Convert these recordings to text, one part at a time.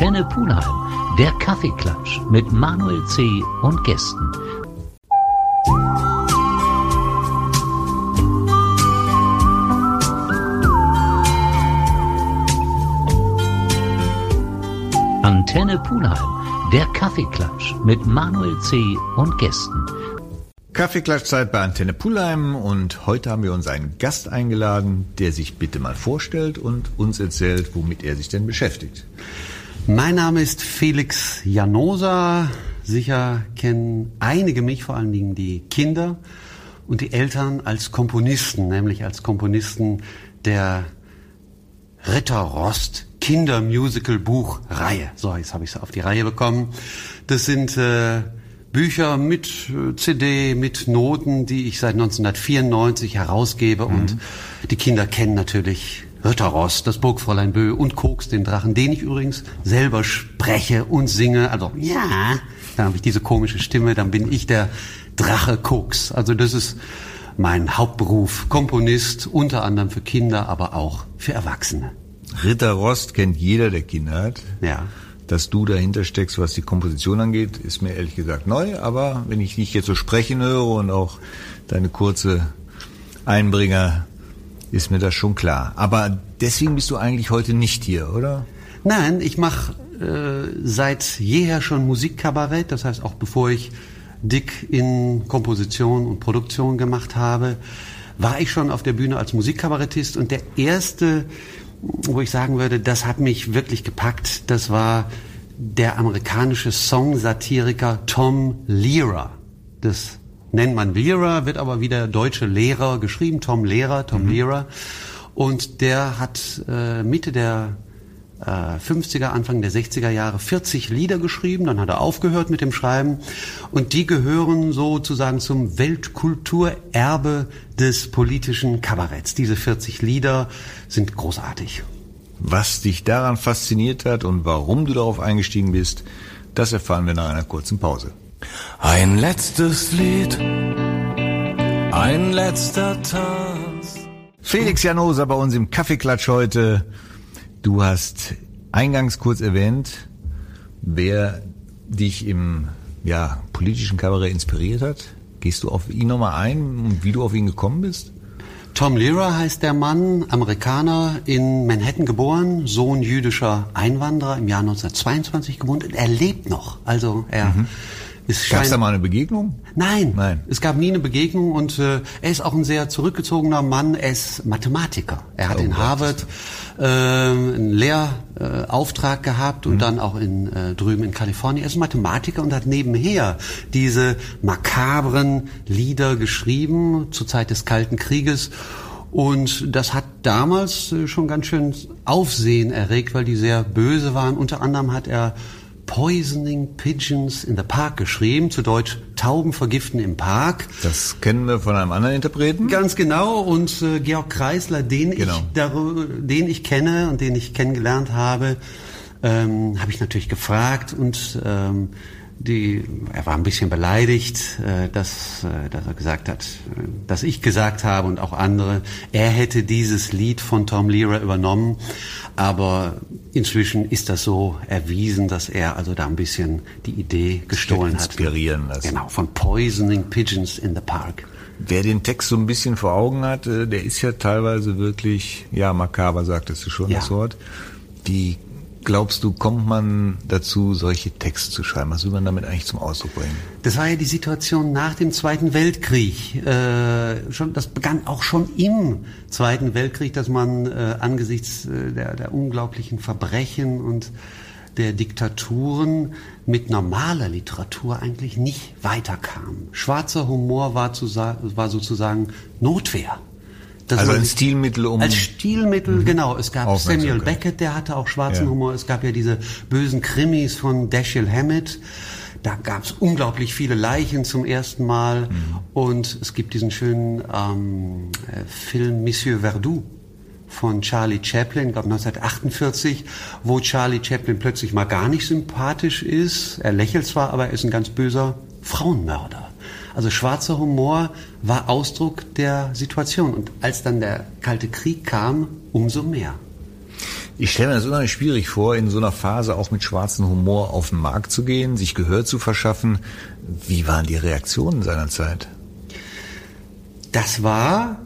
Antenne Pulheim, der Kaffeeklatsch mit Manuel C. und Gästen. Antenne Pulheim, der Kaffeeklatsch mit Manuel C. und Gästen. Kaffeeklatschzeit bei Antenne Pulheim und heute haben wir uns einen Gast eingeladen, der sich bitte mal vorstellt und uns erzählt, womit er sich denn beschäftigt. Mein Name ist Felix Janosa. Sicher kennen einige mich, vor allen Dingen die Kinder und die Eltern als Komponisten, nämlich als Komponisten der Ritter Rost Kindermusical Buchreihe. So, jetzt habe ich es auf die Reihe bekommen. Das sind äh, Bücher mit äh, CD, mit Noten, die ich seit 1994 herausgebe mhm. und die Kinder kennen natürlich Ritterrost, das Burgfräulein Bö und Koks, den Drachen, den ich übrigens selber spreche und singe. Also ja, da habe ich diese komische Stimme, dann bin ich der Drache Koks. Also das ist mein Hauptberuf, Komponist, unter anderem für Kinder, aber auch für Erwachsene. Ritter Rost kennt jeder, der Kinder hat. Ja. Dass du dahinter steckst, was die Komposition angeht, ist mir ehrlich gesagt neu. Aber wenn ich dich jetzt so sprechen höre und auch deine kurze Einbringer, ist mir das schon klar. Aber deswegen bist du eigentlich heute nicht hier, oder? Nein, ich mache äh, seit jeher schon Musikkabarett. Das heißt, auch bevor ich dick in Komposition und Produktion gemacht habe, war ich schon auf der Bühne als Musikkabarettist. Und der erste wo ich sagen würde, das hat mich wirklich gepackt, das war der amerikanische Song-Satiriker Tom Lehrer. Das nennt man Lehrer, wird aber wieder deutsche Lehrer geschrieben, Tom Lehrer, Tom mhm. Lehrer. Und der hat äh, Mitte der 50er, äh, Anfang der 60er Jahre 40 Lieder geschrieben, dann hat er aufgehört mit dem Schreiben und die gehören sozusagen zum Weltkulturerbe des politischen Kabaretts. Diese 40 Lieder sind großartig. Was dich daran fasziniert hat und warum du darauf eingestiegen bist, das erfahren wir nach einer kurzen Pause. Ein letztes Lied, ein letzter Tanz. Felix Janosa bei uns im Kaffeeklatsch heute. Du hast eingangs kurz erwähnt, wer dich im ja, politischen Kabarett inspiriert hat. Gehst du auf ihn nochmal ein und wie du auf ihn gekommen bist? Tom Lehrer heißt der Mann, Amerikaner, in Manhattan geboren, Sohn jüdischer Einwanderer, im Jahr 1922 geboren. Er lebt noch. Also er mhm. Gab es da mal eine Begegnung? Nein, Nein, es gab nie eine Begegnung und äh, er ist auch ein sehr zurückgezogener Mann. Er ist Mathematiker. Er hat oh, in Harvard äh, einen Lehrauftrag äh, gehabt und mhm. dann auch in äh, drüben in Kalifornien. Er ist Mathematiker und hat nebenher diese makabren Lieder geschrieben zur Zeit des Kalten Krieges. Und das hat damals äh, schon ganz schön Aufsehen erregt, weil die sehr böse waren. Unter anderem hat er Poisoning Pigeons in the Park geschrieben, zu Deutsch Tauben vergiften im Park. Das kennen wir von einem anderen Interpreten. Ganz genau. Und äh, Georg Kreisler, den, genau. ich, den ich kenne und den ich kennengelernt habe, ähm, habe ich natürlich gefragt und ähm, die, er war ein bisschen beleidigt, äh, dass, äh, dass er gesagt hat, äh, dass ich gesagt habe und auch andere, er hätte dieses Lied von Tom Lehrer übernommen. Aber inzwischen ist das so erwiesen, dass er also da ein bisschen die Idee gestohlen inspirieren hat. Lassen. Genau, von Poisoning Pigeons in the Park. Wer den Text so ein bisschen vor Augen hat, der ist ja teilweise wirklich, ja, makaber sagtest du schon ja. das Wort. Die glaubst du, kommt man dazu, solche Texte zu schreiben? Was will man damit eigentlich zum Ausdruck bringen? Das war ja die Situation nach dem Zweiten Weltkrieg. Äh, schon, das begann auch schon im Zweiten Weltkrieg, dass man äh, angesichts äh, der, der unglaublichen Verbrechen und der Diktaturen mit normaler Literatur eigentlich nicht weiterkam. Schwarzer Humor war, zu, war sozusagen Notwehr also ein Stilmittel um. Als Stilmittel, mhm. genau. Es gab Samuel Beckett, der hatte auch schwarzen ja. Humor. Es gab ja diese bösen Krimis von Dashiell Hammett. Da gab es unglaublich viele Leichen zum ersten Mal. Mhm. Und es gibt diesen schönen ähm, äh, Film Monsieur Verdoux von Charlie Chaplin, glaube 1948, wo Charlie Chaplin plötzlich mal gar nicht sympathisch ist. Er lächelt zwar, aber er ist ein ganz böser Frauenmörder. Also schwarzer Humor war Ausdruck der Situation. Und als dann der Kalte Krieg kam, umso mehr. Ich stelle mir das unheimlich schwierig vor, in so einer Phase auch mit schwarzem Humor auf den Markt zu gehen, sich Gehör zu verschaffen. Wie waren die Reaktionen seinerzeit? Das war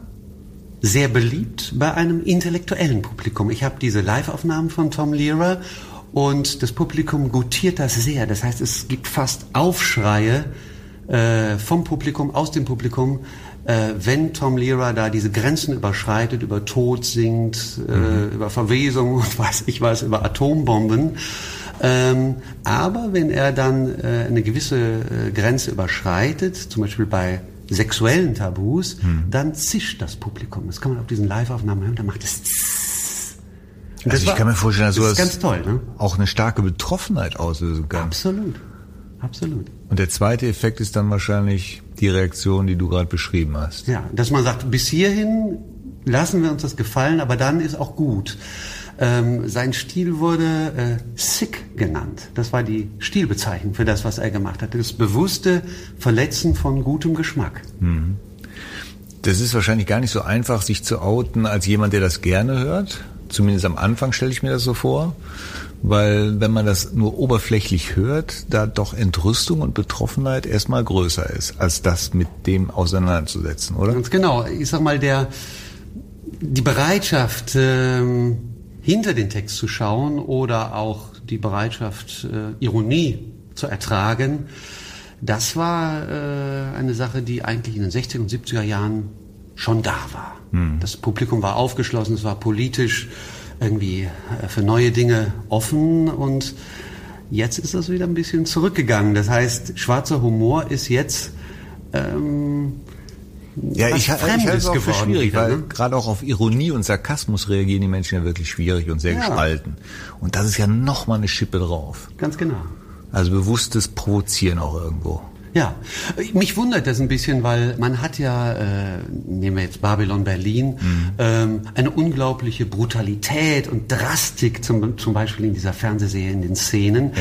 sehr beliebt bei einem intellektuellen Publikum. Ich habe diese Live-Aufnahmen von Tom Lehrer und das Publikum gutiert das sehr. Das heißt, es gibt fast Aufschreie äh, vom Publikum, aus dem Publikum, äh, wenn Tom Lehrer da diese Grenzen überschreitet, über Tod singt, äh, mhm. über Verwesung und weiß ich was, über Atombomben. Ähm, aber wenn er dann äh, eine gewisse äh, Grenze überschreitet, zum Beispiel bei sexuellen Tabus, hm. dann zischt das Publikum. Das kann man auf diesen Live-Aufnahmen hören, dann macht es also ich war, kann mir vorstellen, dass sowas ganz toll, ne? auch eine starke Betroffenheit auslösen kann. Absolut. Absolut. Und der zweite Effekt ist dann wahrscheinlich die Reaktion, die du gerade beschrieben hast. Ja, dass man sagt, bis hierhin lassen wir uns das gefallen, aber dann ist auch gut. Ähm, sein Stil wurde äh, Sick genannt. Das war die Stilbezeichnung für das, was er gemacht hat. Das bewusste Verletzen von gutem Geschmack. Mhm. Das ist wahrscheinlich gar nicht so einfach, sich zu outen als jemand, der das gerne hört. Zumindest am Anfang stelle ich mir das so vor. Weil wenn man das nur oberflächlich hört, da doch Entrüstung und Betroffenheit erstmal größer ist, als das mit dem auseinanderzusetzen, oder? Ganz genau. Ich sag mal, der, die Bereitschaft, ähm, hinter den Text zu schauen oder auch die Bereitschaft, äh, Ironie zu ertragen, das war äh, eine Sache, die eigentlich in den 60er und 70er Jahren schon da war. Hm. Das Publikum war aufgeschlossen, es war politisch irgendwie äh, für neue Dinge offen und jetzt ist das wieder ein bisschen zurückgegangen. Das heißt, schwarzer Humor ist jetzt ähm, ja, ich, ich halte es auch für schwierig, weil ne? gerade auch auf Ironie und Sarkasmus reagieren die Menschen ja wirklich schwierig und sehr ja. gespalten. Und das ist ja nochmal eine Schippe drauf. Ganz genau. Also bewusstes Provozieren auch irgendwo. Ja, mich wundert das ein bisschen, weil man hat ja, äh, nehmen wir jetzt Babylon Berlin, mhm. ähm, eine unglaubliche Brutalität und Drastik zum, zum Beispiel in dieser Fernsehserie, in den Szenen,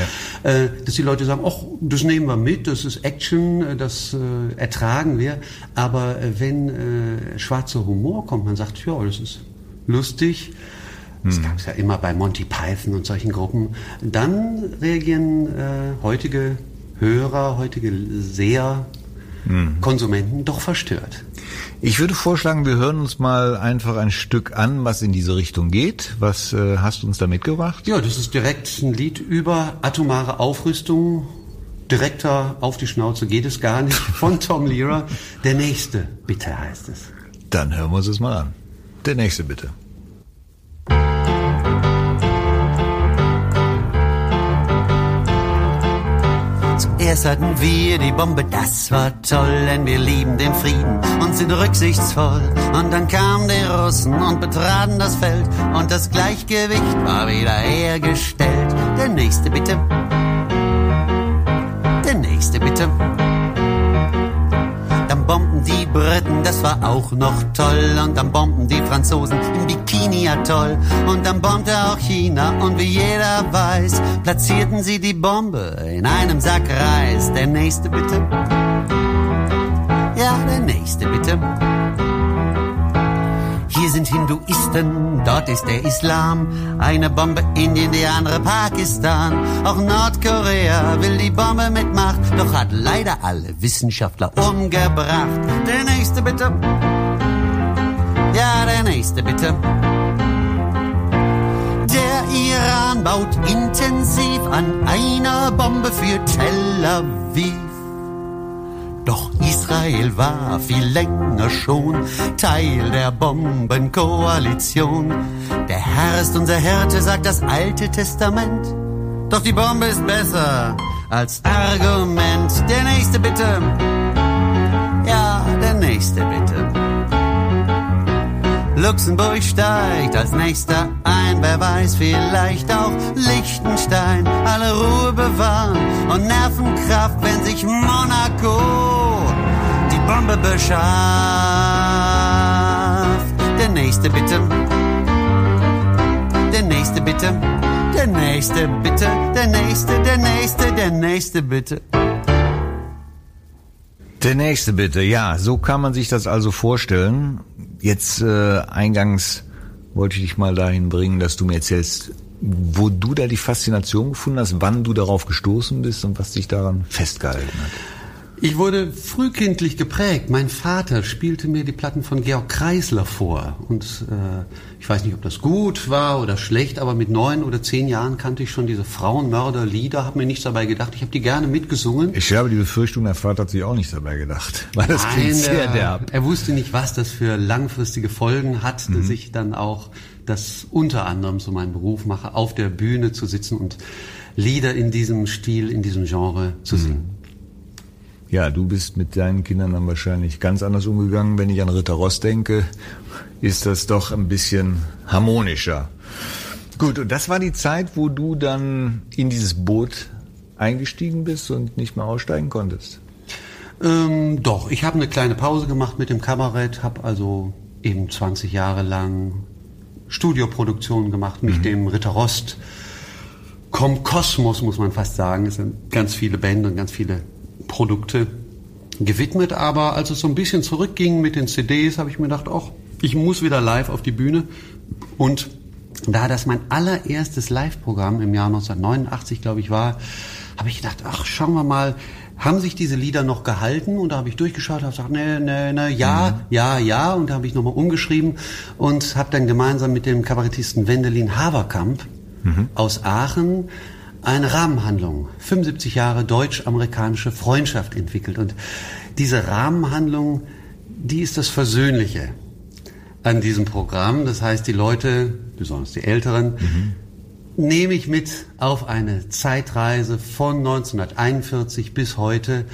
ja. äh, dass die Leute sagen, ach, das nehmen wir mit, das ist Action, äh, das äh, ertragen wir. Aber äh, wenn äh, schwarzer Humor kommt, man sagt, ja, das ist lustig, das hm. gab es ja immer bei Monty Python und solchen Gruppen. Dann reagieren äh, heutige Hörer, heutige Seher, hm. Konsumenten doch verstört. Ich würde vorschlagen, wir hören uns mal einfach ein Stück an, was in diese Richtung geht. Was äh, hast du uns da mitgebracht? Ja, das ist direkt ein Lied über atomare Aufrüstung. Direkter auf die Schnauze geht es gar nicht. Von Tom Lehrer. Der nächste, bitte heißt es. Dann hören wir uns das mal an. Der nächste, bitte. Zuerst hatten wir die Bombe, das war toll, denn wir lieben den Frieden und sind rücksichtsvoll. Und dann kamen die Russen und betraten das Feld und das Gleichgewicht war wieder hergestellt. Der nächste bitte. Die Briten, das war auch noch toll. Und dann bombten die Franzosen im Bikini Atoll. Und dann bombte auch China und wie jeder weiß, platzierten sie die Bombe in einem Sack Reis. Der nächste bitte. Ja, der nächste bitte. Hier sind Hinduisten, dort ist der Islam. Eine Bombe Indien, die andere Pakistan. Auch Nordkorea will die Bombe mit Macht, doch hat leider alle Wissenschaftler umgebracht. Der nächste bitte. Ja, der nächste bitte. Der Iran baut intensiv an einer Bombe für Tel Aviv. Doch Israel war viel länger schon Teil der Bombenkoalition. Der Herr ist unser Hirte, sagt das Alte Testament. Doch die Bombe ist besser als Argument. Der nächste bitte. Ja, der nächste bitte. Luxemburg steigt als nächster ein, wer weiß, vielleicht auch Liechtenstein. Alle Ruhe bewahren und Nervenkraft, wenn sich Monaco Bombe beschafft. Der nächste bitte. Der nächste bitte. Der nächste bitte. Der nächste, der nächste, der nächste bitte. Der nächste bitte, ja, so kann man sich das also vorstellen. Jetzt äh, eingangs wollte ich dich mal dahin bringen, dass du mir erzählst, wo du da die Faszination gefunden hast, wann du darauf gestoßen bist und was dich daran festgehalten hat. Ich wurde frühkindlich geprägt. Mein Vater spielte mir die Platten von Georg Kreisler vor. Und äh, ich weiß nicht, ob das gut war oder schlecht, aber mit neun oder zehn Jahren kannte ich schon diese Frauenmörder-Lieder, habe mir nichts dabei gedacht. Ich habe die gerne mitgesungen. Ich habe die Befürchtung, der Vater hat sich auch nichts dabei gedacht. Weil das Nein, klingt sehr er, derb. er wusste nicht, was das für langfristige Folgen hat, dass ich dann auch das unter anderem zu meinem Beruf mache, auf der Bühne zu sitzen und Lieder in diesem Stil, in diesem Genre zu singen. Ja, du bist mit deinen Kindern dann wahrscheinlich ganz anders umgegangen. Wenn ich an Ritter Ross denke, ist das doch ein bisschen harmonischer. Gut, und das war die Zeit, wo du dann in dieses Boot eingestiegen bist und nicht mehr aussteigen konntest. Ähm, doch, ich habe eine kleine Pause gemacht mit dem Kabarett, habe also eben 20 Jahre lang Studioproduktionen gemacht, mich dem Ritter Rost, Com Kosmos muss man fast sagen, es sind ganz viele Bände und ganz viele Produkte gewidmet. Aber als es so ein bisschen zurückging mit den CDs, habe ich mir gedacht, ach, ich muss wieder live auf die Bühne. Und da das mein allererstes Live-Programm im Jahr 1989, glaube ich, war, habe ich gedacht, ach, schauen wir mal, haben sich diese Lieder noch gehalten? Und da habe ich durchgeschaut, habe gesagt, ne, ne, ne, ja, ja, ja. Und da habe ich nochmal umgeschrieben und habe dann gemeinsam mit dem Kabarettisten Wendelin Haverkamp aus Aachen eine Rahmenhandlung, 75 Jahre deutsch-amerikanische Freundschaft entwickelt. Und diese Rahmenhandlung, die ist das Versöhnliche an diesem Programm. Das heißt, die Leute, besonders die Älteren, nehme ich mit auf eine Zeitreise von 1941 bis heute.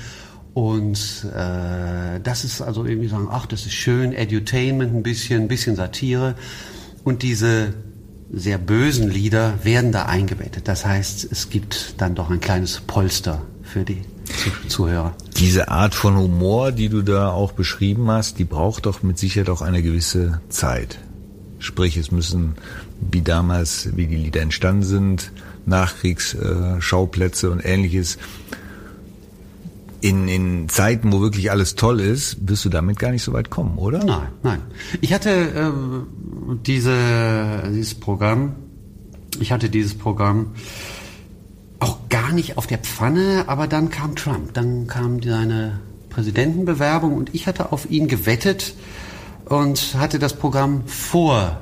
Und äh, das ist also irgendwie sagen, ach, das ist schön, Edutainment ein bisschen, ein bisschen Satire. Und diese sehr bösen Lieder werden da eingebettet. Das heißt, es gibt dann doch ein kleines Polster für die Zu- Zuhörer. Diese Art von Humor, die du da auch beschrieben hast, die braucht doch mit Sicherheit auch eine gewisse Zeit. Sprich, es müssen, wie damals, wie die Lieder entstanden sind, Nachkriegsschauplätze und ähnliches. In, in Zeiten, wo wirklich alles toll ist, wirst du damit gar nicht so weit kommen, oder? Nein, nein. Ich hatte ähm, diese, dieses Programm, ich hatte dieses Programm auch gar nicht auf der Pfanne, aber dann kam Trump, dann kam seine Präsidentenbewerbung und ich hatte auf ihn gewettet und hatte das Programm vor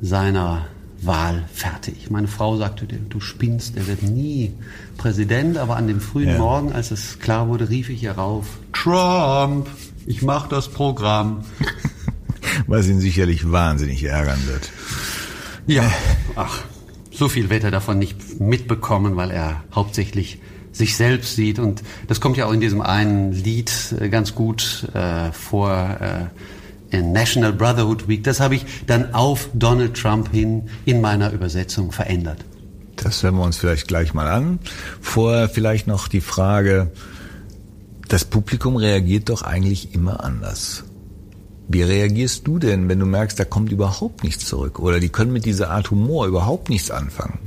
seiner Wahl fertig. Meine Frau sagte, du spinnst, der wird nie Präsident, aber an dem frühen Ja. Morgen, als es klar wurde, rief ich ihr rauf, Trump, ich mach das Programm. Was ihn sicherlich wahnsinnig ärgern wird. Ja, ach, so viel wird er davon nicht mitbekommen, weil er hauptsächlich sich selbst sieht. Und das kommt ja auch in diesem einen Lied äh, ganz gut äh, vor, äh, National Brotherhood Week. Das habe ich dann auf Donald Trump hin in meiner Übersetzung verändert. Das hören wir uns vielleicht gleich mal an. Vorher vielleicht noch die Frage, das Publikum reagiert doch eigentlich immer anders. Wie reagierst du denn, wenn du merkst, da kommt überhaupt nichts zurück? Oder die können mit dieser Art Humor überhaupt nichts anfangen?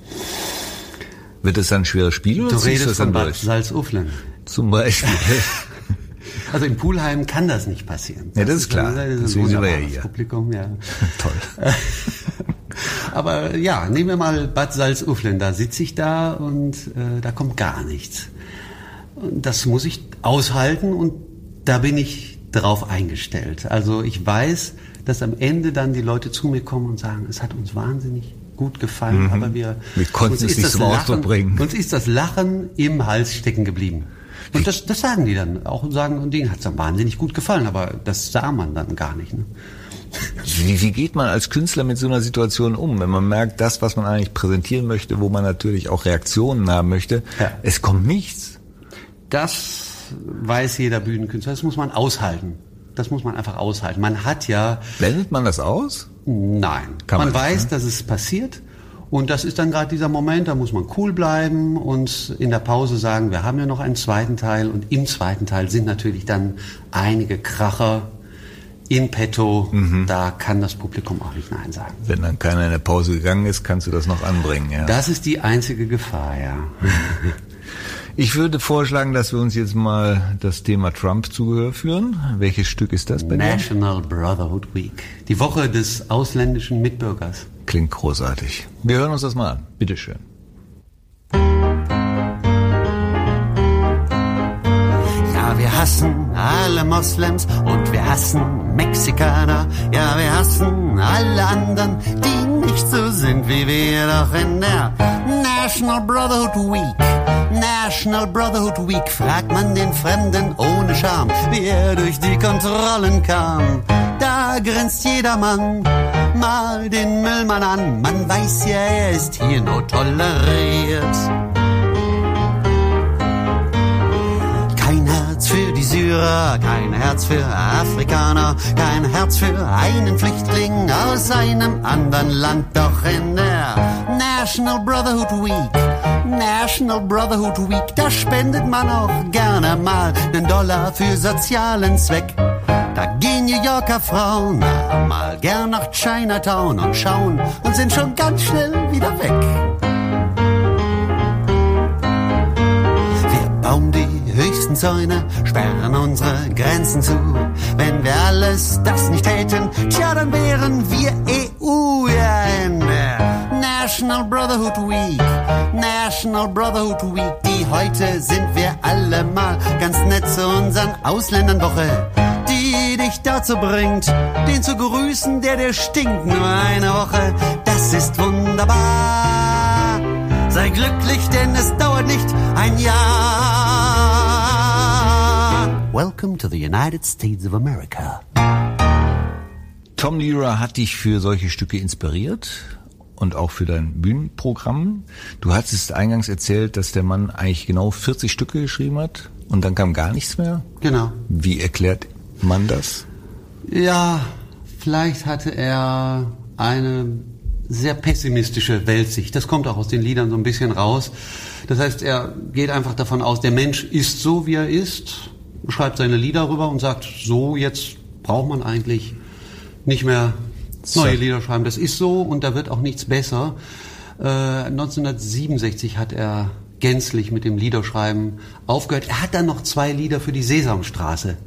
Wird das dann ein schweres Spiel oder Du redest das von dann Bad durch? Salzuflen. Zum Beispiel. Also in Pulheim kann das nicht passieren. Ja, das ist klar. Das ist ein ja wunderbares hier. Publikum, ja. Toll. Aber ja, nehmen wir mal Bad Salzuflen. Da sitze ich da und äh, da kommt gar nichts. Und das muss ich aushalten und da bin ich drauf eingestellt. Also ich weiß, dass am Ende dann die Leute zu mir kommen und sagen, es hat uns wahnsinnig gut gefallen, aber wir, Mhm. Wir konnten uns es nicht das zum Ausdruck bringen. Uns ist das Lachen im Hals stecken geblieben. Und das, das sagen die dann auch und sagen, und denen hat es dann wahnsinnig gut gefallen, aber das sah man dann gar nicht. Ne? Wie, wie geht man als Künstler mit so einer Situation um, wenn man merkt, das, was man eigentlich präsentieren möchte, wo man natürlich auch Reaktionen haben möchte, Ja. es kommt nichts. Das weiß jeder Bühnenkünstler. Das muss man aushalten. Das muss man einfach aushalten. Man hat ja, Blendet man das aus? nein, Kann man, man weiß, ne? dass es passiert. Und das ist dann gerade dieser Moment, da muss man cool bleiben und in der Pause sagen, wir haben ja noch einen zweiten Teil. Und im zweiten Teil sind natürlich dann einige Kracher in petto. Mhm. Da kann das Publikum auch nicht Nein sagen. Wenn dann keiner in der Pause gegangen ist, kannst du das noch anbringen, ja. Das ist die einzige Gefahr, ja. Ich würde vorschlagen, dass wir uns jetzt mal das Thema Trump zu Gehör führen. Welches Stück ist das bei dir? National Brotherhood Week. Die Woche des ausländischen Mitbürgers. Klingt großartig. Wir hören uns das mal an. Bitteschön. Ja, wir hassen alle Moslems und wir hassen Mexikaner. Ja, wir hassen alle anderen, die nicht so sind wie wir. Doch in der National Brotherhood Week, National Brotherhood Week, fragt man den Fremden ohne Scham, wie er durch die Kontrollen kam. Da grinst jedermann mal den Müllmann an. Man weiß ja, er ist hier nur toleriert. Syrer, kein Herz für Afrikaner, kein Herz für einen Flüchtling aus einem anderen Land. Doch in der National Brotherhood Week, National Brotherhood Week, da spendet man auch gerne mal einen Dollar für sozialen Zweck. Da gehen New Yorker Frauen mal gern nach Chinatown und schauen und sind schon ganz schnell wieder weg. Wir bauen die höchsten Zäune, sperren unsere Grenzen zu. Wenn wir alles das nicht täten, tja, dann wären wir EU ja in National Brotherhood Week. National Brotherhood Week, die heute sind wir alle mal ganz nett zu unseren Ausländernwoche. Die dich dazu bringt, den zu grüßen, der dir stinkt nur eine Woche. Das ist wunderbar. Sei glücklich, denn es dauert nicht ein Jahr. Welcome to the United States of America. Tom Lehrer hat dich für solche Stücke inspiriert und auch für dein Bühnenprogramm. Du hattest eingangs erzählt, dass der Mann eigentlich genau 40 Stücke geschrieben hat und dann kam gar nichts mehr. Genau. Wie erklärt man das? Ja, vielleicht hatte er eine sehr pessimistische Weltsicht. Das kommt auch aus den Liedern so ein bisschen raus. Das heißt, er geht einfach davon aus, der Mensch ist so, wie er ist, schreibt seine Lieder rüber und sagt, so jetzt braucht man eigentlich nicht mehr neue Lieder schreiben. Das ist so und da wird auch nichts besser. Äh, 1967 hat er gänzlich mit dem Liederschreiben aufgehört. Er hat dann noch zwei Lieder für die Sesamstraße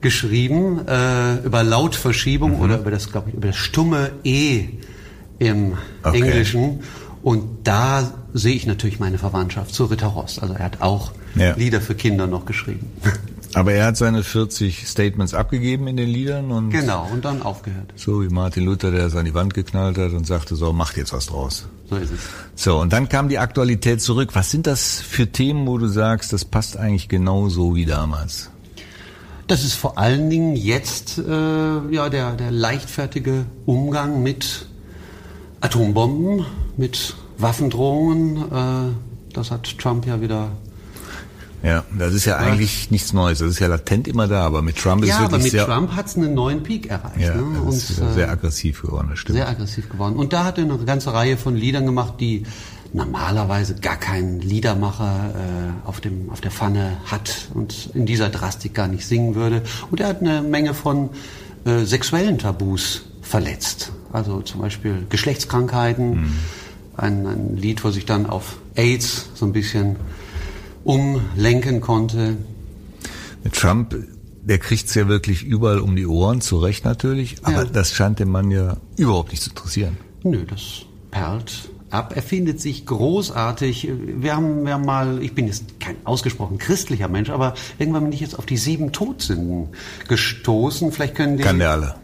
geschrieben äh, über Lautverschiebung Mhm. oder über das, glaube ich, über das stumme E im Okay. Englischen. Und da sehe ich natürlich meine Verwandtschaft zu Ritter Ross. Also er hat auch Ja. Lieder für Kinder noch geschrieben. Aber er hat seine 40 Statements abgegeben in den Liedern und genau, und dann aufgehört. so wie Martin Luther, der es an die Wand geknallt hat und sagte, so, macht jetzt was draus. So ist es. So, und dann kam die Aktualität zurück. Was sind das für Themen, wo du sagst, das passt eigentlich genauso wie damals? Das ist vor allen Dingen jetzt äh, ja der, der leichtfertige Umgang mit Atombomben, mit Waffendrohungen. Äh, das hat Trump ja wieder. Ja, das ist ja eigentlich nichts Neues. Das ist ja latent immer da, aber mit Trump ist Ja, es aber wirklich mit sehr, Trump hat es einen neuen Peak erreicht. ja, ne? ist Und, wieder äh, sehr aggressiv geworden, das stimmt. sehr aggressiv geworden. Und da hat er eine ganze Reihe von Liedern gemacht, die normalerweise gar kein Liedermacher äh, auf, dem, auf der Pfanne hat und in dieser Drastik gar nicht singen würde. Und er hat eine Menge von äh, sexuellen Tabus verletzt. Also zum Beispiel Geschlechtskrankheiten. Ein, ein Lied, wo sich dann auf AIDS so ein bisschen umlenken konnte. Mit Trump, der kriegt's ja wirklich überall um die Ohren, zu Recht natürlich, aber Ja. das scheint den Mann ja überhaupt nicht zu interessieren. Nö, das perlt ab. Er findet sich großartig. Wir haben, wir haben mal, ich bin jetzt kein ausgesprochen christlicher Mensch, aber irgendwann bin ich jetzt auf die sieben Todsünden gestoßen. Vielleicht können die. Kann der alle.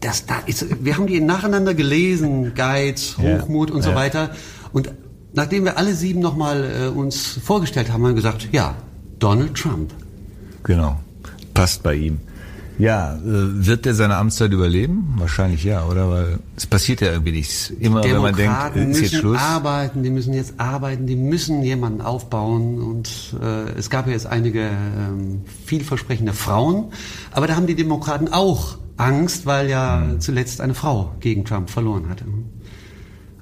Das da ist, wir haben die nacheinander gelesen, Geiz, Ja, Hochmut und so ja. weiter. Und nachdem wir alle sieben nochmal äh, uns vorgestellt haben, haben wir gesagt, ja, Donald Trump. Genau. Passt bei ihm. Ja, äh, wird der seine Amtszeit überleben? Wahrscheinlich ja, oder? Weil es passiert ja irgendwie nichts. Immer wenn man denkt, Demokraten äh, ist jetzt müssen Schluss. arbeiten, die müssen jetzt arbeiten, die müssen jemanden aufbauen und äh, es gab ja jetzt einige ähm, vielversprechende Frauen, aber da haben die Demokraten auch Angst, weil ja Hm. zuletzt eine Frau gegen Trump verloren hatte.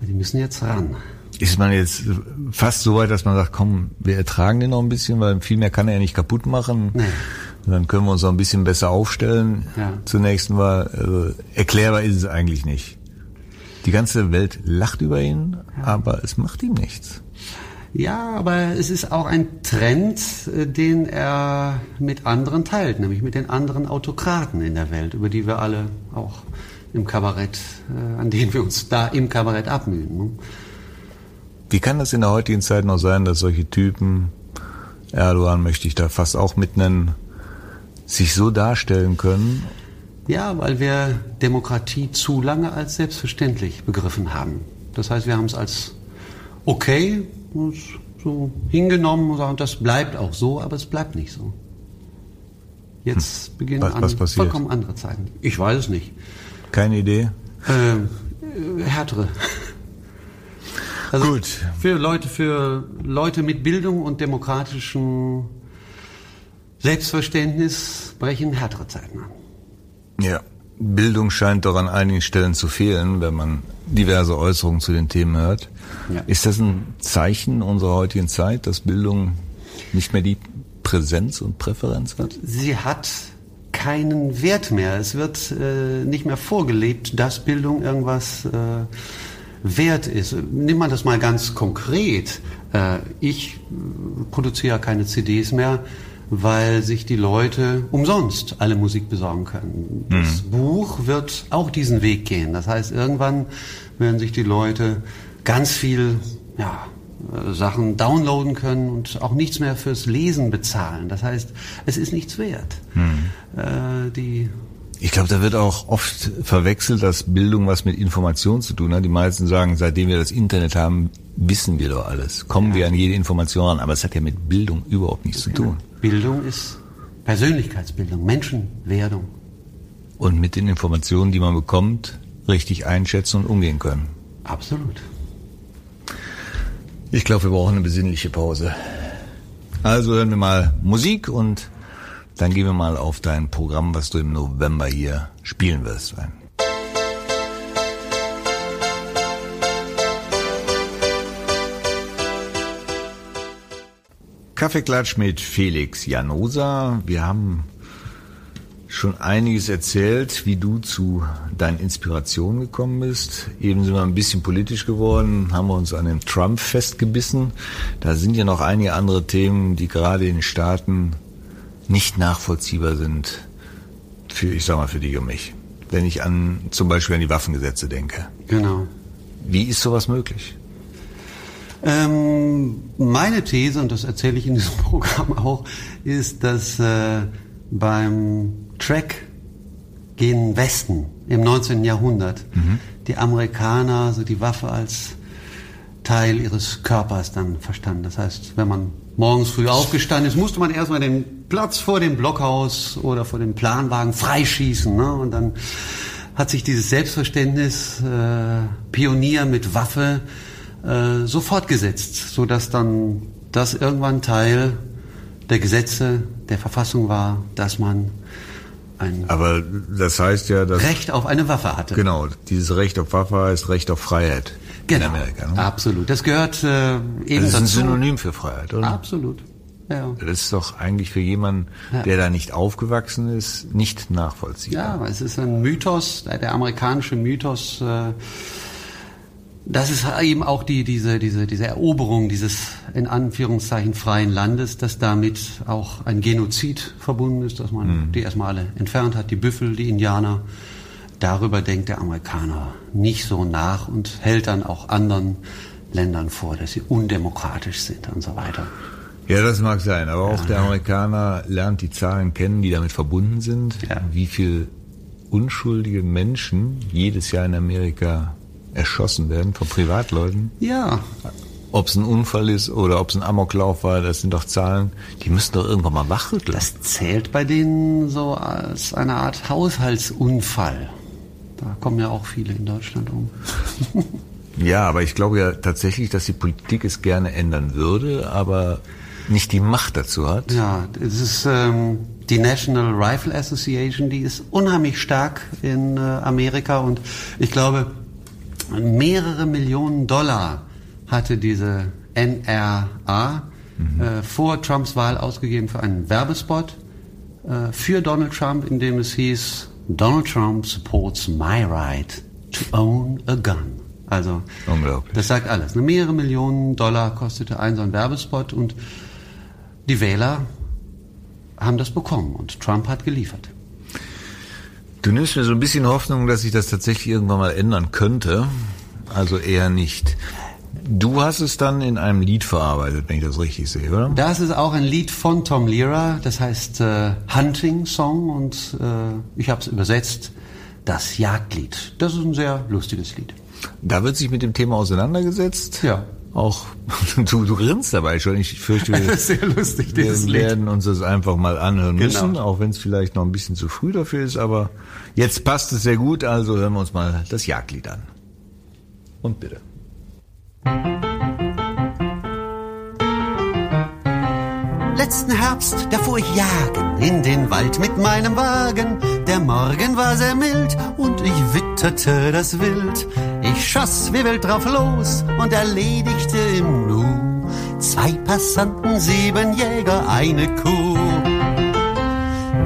Die müssen jetzt ran. Ist man jetzt fast so weit, dass man sagt, komm, wir ertragen den noch ein bisschen, weil viel mehr kann er ja nicht kaputt machen. Nee. Dann können wir uns noch ein bisschen besser aufstellen Ja. zur nächsten Wahl. Also, erklärbar ist es eigentlich nicht. Die ganze Welt lacht über ihn, aber es macht ihm nichts. Ja, aber es ist auch ein Trend, äh, den er mit anderen teilt, nämlich mit den anderen Autokraten in der Welt, über die wir alle auch im Kabarett, äh, an denen wir uns da im Kabarett abmühen. Wie kann das in der heutigen Zeit noch sein, dass solche Typen, Erdogan möchte ich da fast auch mit nennen, sich so darstellen können? Ja, weil wir Demokratie zu lange als selbstverständlich begriffen haben. Das heißt, wir haben es als okay so hingenommen und sagen, das bleibt auch so, aber es bleibt nicht so. Jetzt hm. beginnen was, was an, vollkommen andere Zeiten. Ich weiß es nicht. Keine Idee? Ähm, äh, härtere. Also Gut. Für Leute, für Leute mit Bildung und demokratischem Selbstverständnis brechen härtere Zeiten an. Ja. Bildung scheint doch an einigen Stellen zu fehlen, wenn man diverse Äußerungen zu den Themen hört. Ja. Ist das ein Zeichen unserer heutigen Zeit, dass Bildung nicht mehr die Präsenz und Präferenz hat? Sie hat keinen Wert mehr. Es wird äh, nicht mehr vorgelebt, dass Bildung irgendwas äh, wert ist. Nimm mal das mal ganz konkret. Äh, ich produziere keine CDs mehr weil sich die Leute umsonst alle Musik besorgen können. Das mhm. Buch wird auch diesen Weg gehen. Das heißt, irgendwann werden sich die Leute ganz viel ja, äh, Sachen downloaden können und auch nichts mehr fürs Lesen bezahlen. Das heißt, es ist nichts wert. Mhm. Äh, die ich glaube, da wird auch oft verwechselt, dass Bildung was mit Information zu tun hat. Die meisten sagen, seitdem wir das Internet haben, wissen wir doch alles. Kommen ja. wir an jede Information ran. Aber es hat ja mit Bildung überhaupt nichts genau. zu tun. Bildung ist Persönlichkeitsbildung, Menschenwerdung. Und mit den Informationen, die man bekommt, richtig einschätzen und umgehen können. Absolut. Ich glaube, wir brauchen eine besinnliche Pause. Also hören wir mal Musik und dann gehen wir mal auf dein Programm, was du im November hier spielen wirst. Kaffeeklatsch mit Felix Janosa. Wir haben schon einiges erzählt, wie du zu deinen Inspirationen gekommen bist. Eben sind wir ein bisschen politisch geworden, haben wir uns an dem Trump festgebissen. Da sind ja noch einige andere Themen, die gerade in den Staaten nicht nachvollziehbar sind für, ich sag mal, für dich und mich. Wenn ich an zum Beispiel an die Waffengesetze denke. Genau. Wie ist sowas möglich? Ähm, meine These, und das erzähle ich in diesem Programm auch, ist, dass äh, beim Track gen Westen im 19. Jahrhundert mhm. die Amerikaner so die Waffe als Teil ihres Körpers dann verstanden. Das heißt, wenn man morgens früh aufgestanden ist, musste man erstmal den Platz vor dem Blockhaus oder vor dem Planwagen freischießen. Ne? Und dann hat sich dieses Selbstverständnis, äh, Pionier mit Waffe, äh, so fortgesetzt, so dass dann das irgendwann Teil der Gesetze, der Verfassung war, dass man ein Aber das heißt ja, dass Recht auf eine Waffe hatte. Genau, dieses Recht auf Waffe heißt Recht auf Freiheit genau. in Amerika. Ne? Absolut, das gehört äh, eben Das ist ein dazu. Synonym für Freiheit, oder? Absolut. Ja. Das ist doch eigentlich für jemanden, ja. der da nicht aufgewachsen ist, nicht nachvollziehbar. Ja, es ist ein Mythos, der amerikanische Mythos. Äh, das ist eben auch die, diese, diese, diese Eroberung dieses in Anführungszeichen freien Landes, dass damit auch ein Genozid verbunden ist, dass man mhm. die erstmal alle entfernt hat, die Büffel, die Indianer. Darüber denkt der Amerikaner nicht so nach und hält dann auch anderen Ländern vor, dass sie undemokratisch sind und so weiter. Ja, das mag sein, aber auch der Amerikaner lernt die Zahlen kennen, die damit verbunden sind, ja. wie viel unschuldige Menschen jedes Jahr in Amerika erschossen werden von Privatleuten. Ja. Ob es ein Unfall ist oder ob es ein Amoklauf war, das sind doch Zahlen, die müssen doch irgendwann mal wachrütteln. Das zählt bei denen so als eine Art Haushaltsunfall. Da kommen ja auch viele in Deutschland um. ja, aber ich glaube ja tatsächlich, dass die Politik es gerne ändern würde, aber nicht die Macht dazu hat. Ja, es ist ähm, die National Rifle Association, die ist unheimlich stark in äh, Amerika und ich glaube, mehrere Millionen Dollar hatte diese NRA mhm. äh, vor Trumps Wahl ausgegeben für einen Werbespot äh, für Donald Trump, in dem es hieß, Donald Trump supports my right to own a gun. Also Unglaublich. das sagt alles. Mehrere Millionen Dollar kostete ein so ein Werbespot und die Wähler haben das bekommen und Trump hat geliefert. Du nimmst mir so ein bisschen Hoffnung, dass sich das tatsächlich irgendwann mal ändern könnte. Also eher nicht. Du hast es dann in einem Lied verarbeitet, wenn ich das richtig sehe, oder? Das ist auch ein Lied von Tom Lehrer, das heißt äh, Hunting Song und äh, ich habe es übersetzt, das Jagdlied. Das ist ein sehr lustiges Lied. Da wird sich mit dem Thema auseinandergesetzt. Ja. Auch du, du grinst dabei schon. Ich fürchte, wir, Sehr lustig, wir dieses Lied. werden uns das einfach mal anhören Genau. müssen, auch wenn es vielleicht noch ein bisschen zu früh dafür ist. Aber jetzt passt es sehr gut, also hören wir uns mal das Jagdlied an. Und bitte. Letzten Herbst, da fuhr ich jagen in den Wald mit meinem Wagen. Der Morgen war sehr mild und ich witterte das Wild. Ich schoss wie wild drauf los und erledigte im Nu zwei Passanten, sieben Jäger, eine Kuh.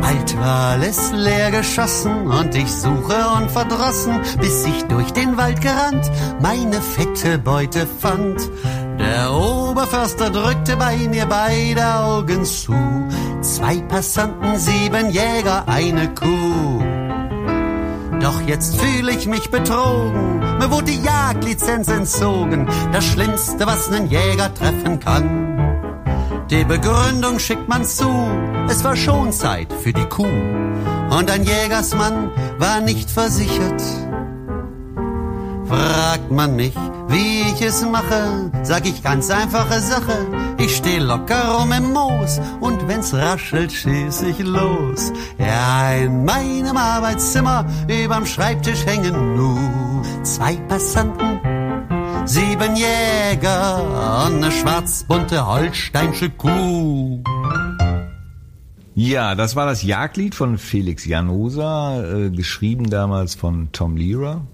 Bald war alles leer geschossen und ich suche unverdrossen, bis ich durch den Wald gerannt meine fette Beute fand. Der Oberförster drückte bei mir beide Augen zu. Zwei Passanten, sieben Jäger, eine Kuh. Doch jetzt fühle ich mich betrogen. Mir wurde die Jagdlizenz entzogen. Das Schlimmste, was einen Jäger treffen kann. Die Begründung schickt man zu. Es war schon Zeit für die Kuh. Und ein Jägersmann war nicht versichert. Fragt man mich, wie ich es mache, sag ich ganz einfache Sache. Ich steh locker rum im Moos und wenn's raschelt, schieß ich los. Ja, in meinem Arbeitszimmer überm Schreibtisch hängen nur zwei Passanten, sieben Jäger und eine schwarzbunte holsteinsche Kuh. Ja, das war das Jagdlied von Felix Janosa, äh, geschrieben damals von Tom Lehrer,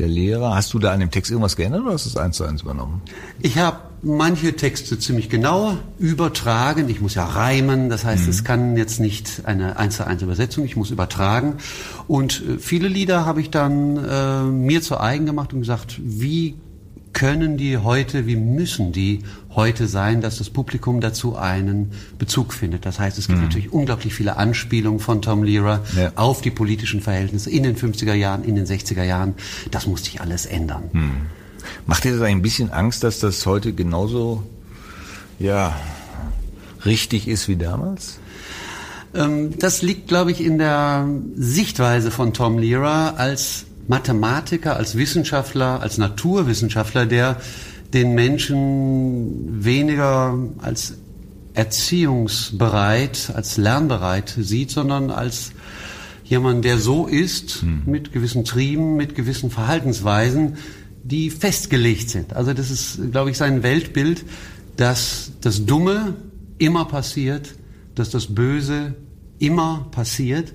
der Lehrer. Hast du da an dem Text irgendwas geändert oder hast du es eins zu eins übernommen? Ich habe manche Texte ziemlich genau übertragen. Ich muss ja reimen, das heißt, es kann jetzt nicht eine eins zu eins Übersetzung, ich muss übertragen. Und äh, viele Lieder habe ich dann äh, mir zu eigen gemacht und gesagt, wie können die heute, wie müssen die heute sein, dass das Publikum dazu einen Bezug findet. Das heißt, es gibt natürlich unglaublich viele Anspielungen von Tom Lehrer Ja. auf die politischen Verhältnisse in den 50er Jahren, in den 60er Jahren. Das musste ich alles ändern. Macht dir das ein bisschen Angst, dass das heute genauso, ja, richtig ist wie damals? Ähm, Das liegt, glaube ich, in der Sichtweise von Tom Lehrer als Mathematiker, als Wissenschaftler, als Naturwissenschaftler, der den Menschen weniger als erziehungsbereit, als lernbereit sieht, sondern als jemand, der so ist, mit gewissen Trieben, mit gewissen Verhaltensweisen, die festgelegt sind. Also das ist, glaube ich, sein Weltbild, dass das Dumme immer passiert, dass das Böse immer passiert.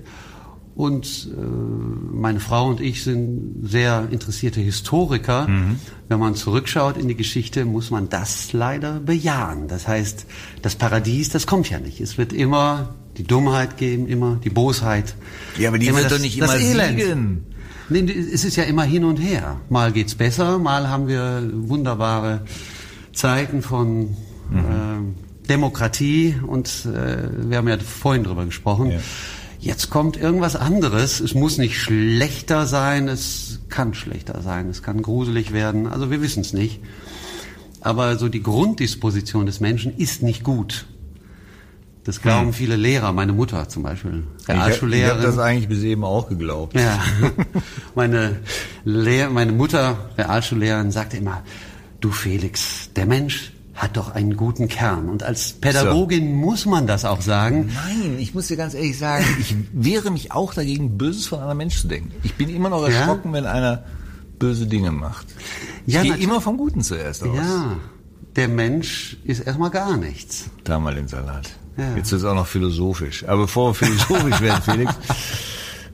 Und äh, meine Frau und ich sind sehr interessierte Historiker. Wenn man zurückschaut in die Geschichte, muss man das leider bejahen. Das heißt, das Paradies, das kommt ja nicht. Es wird immer die Dummheit geben, immer die Bosheit. Ja, aber die immer wird doch nicht immer siegen. Nee, es ist ja immer hin und her. Mal geht's besser, mal haben wir wunderbare Zeiten von äh, Demokratie und äh, wir haben ja vorhin drüber gesprochen. Ja. Jetzt kommt irgendwas anderes. Es muss nicht schlechter sein, es kann schlechter sein, es kann gruselig werden. Also wir wissen es nicht. Aber so die Grunddisposition des Menschen ist nicht gut. Das glauben viele Lehrer, meine Mutter zum Beispiel, Ich habe Realschullehrerin. das eigentlich bis eben auch geglaubt. Ja, meine, Lehr meine Mutter, Realschullehrerin, sagte immer, du Felix, der Mensch hat doch einen guten Kern. Und als Pädagogin muss man das auch sagen. Nein, ich muss dir ganz ehrlich sagen, ich wehre mich auch dagegen, Böses von einem Menschen zu denken. Ich bin immer noch Ja? erschrocken, wenn einer böse Dinge macht. Ich Ja, gehe immer vom Guten zuerst aus. Ja, der Mensch ist erstmal gar nichts. Da mal den Salat. Ja. Jetzt ist es auch noch philosophisch. Aber bevor wir philosophisch werden, Felix,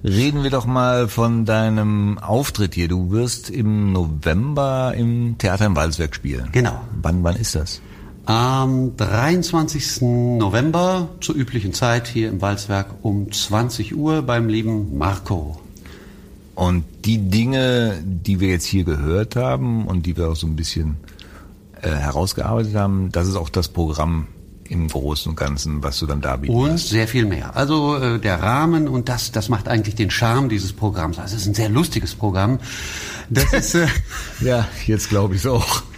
reden wir doch mal von deinem Auftritt hier. Du wirst im November im Theater im Walswerk spielen. Genau. Wann, wann ist das? Am 23. November zur üblichen Zeit hier im Walzwerk um 20 Uhr beim lieben Marco. Und die Dinge, die wir jetzt hier gehört haben und die wir auch so ein bisschen äh, herausgearbeitet haben, das ist auch das Programm im Großen und Ganzen, was du dann da bietest. Und sehr viel mehr. Also äh, der Rahmen und das, das macht eigentlich den Charme dieses Programms. Also es ist ein sehr lustiges Programm. Das ist, äh, ja, jetzt glaube ich es auch.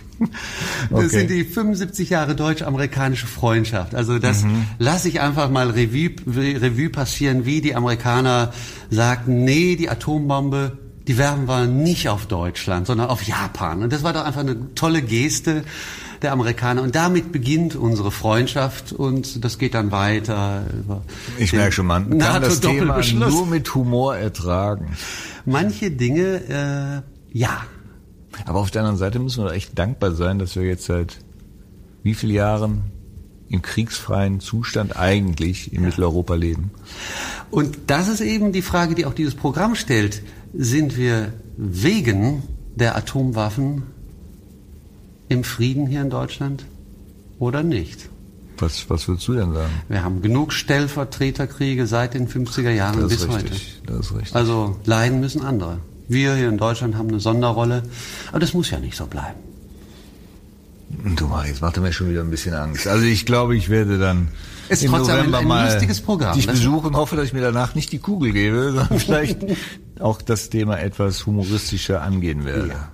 Das sind die 75 Jahre deutsch-amerikanische Freundschaft. Also das mhm. lasse ich einfach mal Revue, Revue passieren, wie die Amerikaner sagten, nee, die Atombombe, die werfen wir nicht auf Deutschland, sondern auf Japan. Und das war doch einfach eine tolle Geste der Amerikaner. Und damit beginnt unsere Freundschaft und das geht dann weiter. Über ich merke schon, man kann das Thema nur mit Humor ertragen. Manche Dinge, äh, ja, aber auf der anderen Seite müssen wir echt dankbar sein, dass wir jetzt seit wie vielen Jahren im kriegsfreien Zustand eigentlich in ja. Mitteleuropa leben. Und das ist eben die Frage, die auch dieses Programm stellt. Sind wir wegen der Atomwaffen im Frieden hier in Deutschland oder nicht? Was, was würdest du denn sagen? Wir haben genug Stellvertreterkriege seit den 50er Jahren das bis richtig, heute. Das ist richtig. Also leiden müssen andere. Wir hier in Deutschland haben eine Sonderrolle, aber das muss ja nicht so bleiben. Du Mach, jetzt macht er mir schon wieder ein bisschen Angst. Also ich glaube, ich werde dann es ist trotzdem November ein, ein lustiges Programm. dich besuchen und hoffe, dass ich mir danach nicht die Kugel gebe, sondern vielleicht auch das Thema etwas humoristischer angehen werde. Ja.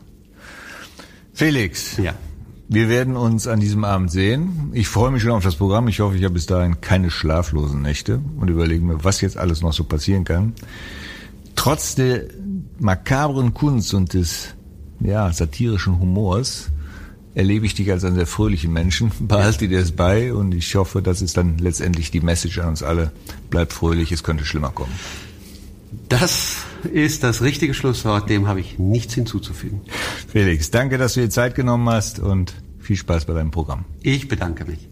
Felix. Ja. Wir werden uns an diesem Abend sehen. Ich freue mich schon auf das Programm. Ich hoffe, ich habe bis dahin keine schlaflosen Nächte und überlege mir, was jetzt alles noch so passieren kann. Trotz der makabren Kunst und des ja, satirischen Humors erlebe ich dich als einen sehr fröhlichen Menschen. Behalte dir das bei und ich hoffe, das ist dann letztendlich die Message an uns alle. Bleib fröhlich, es könnte schlimmer kommen. Das ist das richtige Schlusswort, dem habe ich nichts hinzuzufügen. Felix, danke, dass du dir Zeit genommen hast und viel Spaß bei deinem Programm. Ich bedanke mich.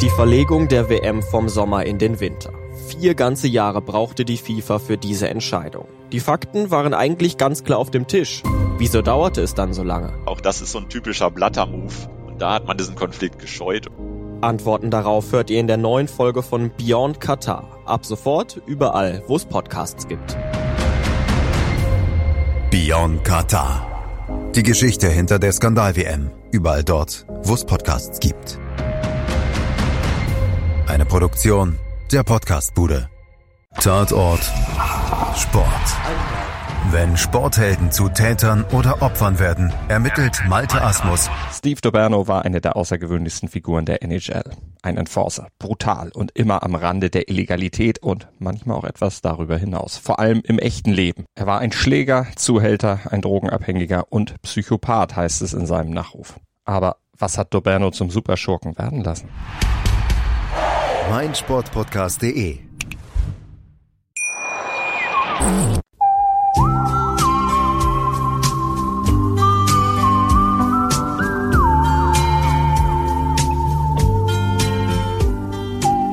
Die Verlegung der WM vom Sommer in den Winter. Vier ganze Jahre brauchte die FIFA für diese Entscheidung. Die Fakten waren eigentlich ganz klar auf dem Tisch. Wieso dauerte es dann so lange? Auch das ist so ein typischer Blatter-Move. Und da hat man diesen Konflikt gescheut. Antworten darauf hört ihr in der neuen Folge von Beyond Qatar. Ab sofort überall, wo es Podcasts gibt. Beyond Qatar. Die Geschichte hinter der Skandal-WM. Überall dort, wo es Podcasts gibt. Eine Produktion der Podcastbude. Tatort Sport. Wenn Sporthelden zu Tätern oder Opfern werden, ermittelt Malte Asmus. Steve Doberno war eine der außergewöhnlichsten Figuren der NHL. Ein Enforcer, brutal und immer am Rande der Illegalität und manchmal auch etwas darüber hinaus. Vor allem im echten Leben. Er war ein Schläger, Zuhälter, ein Drogenabhängiger und Psychopath, heißt es in seinem Nachruf. Aber was hat Doberno zum Superschurken werden lassen? meinsportpodcast.de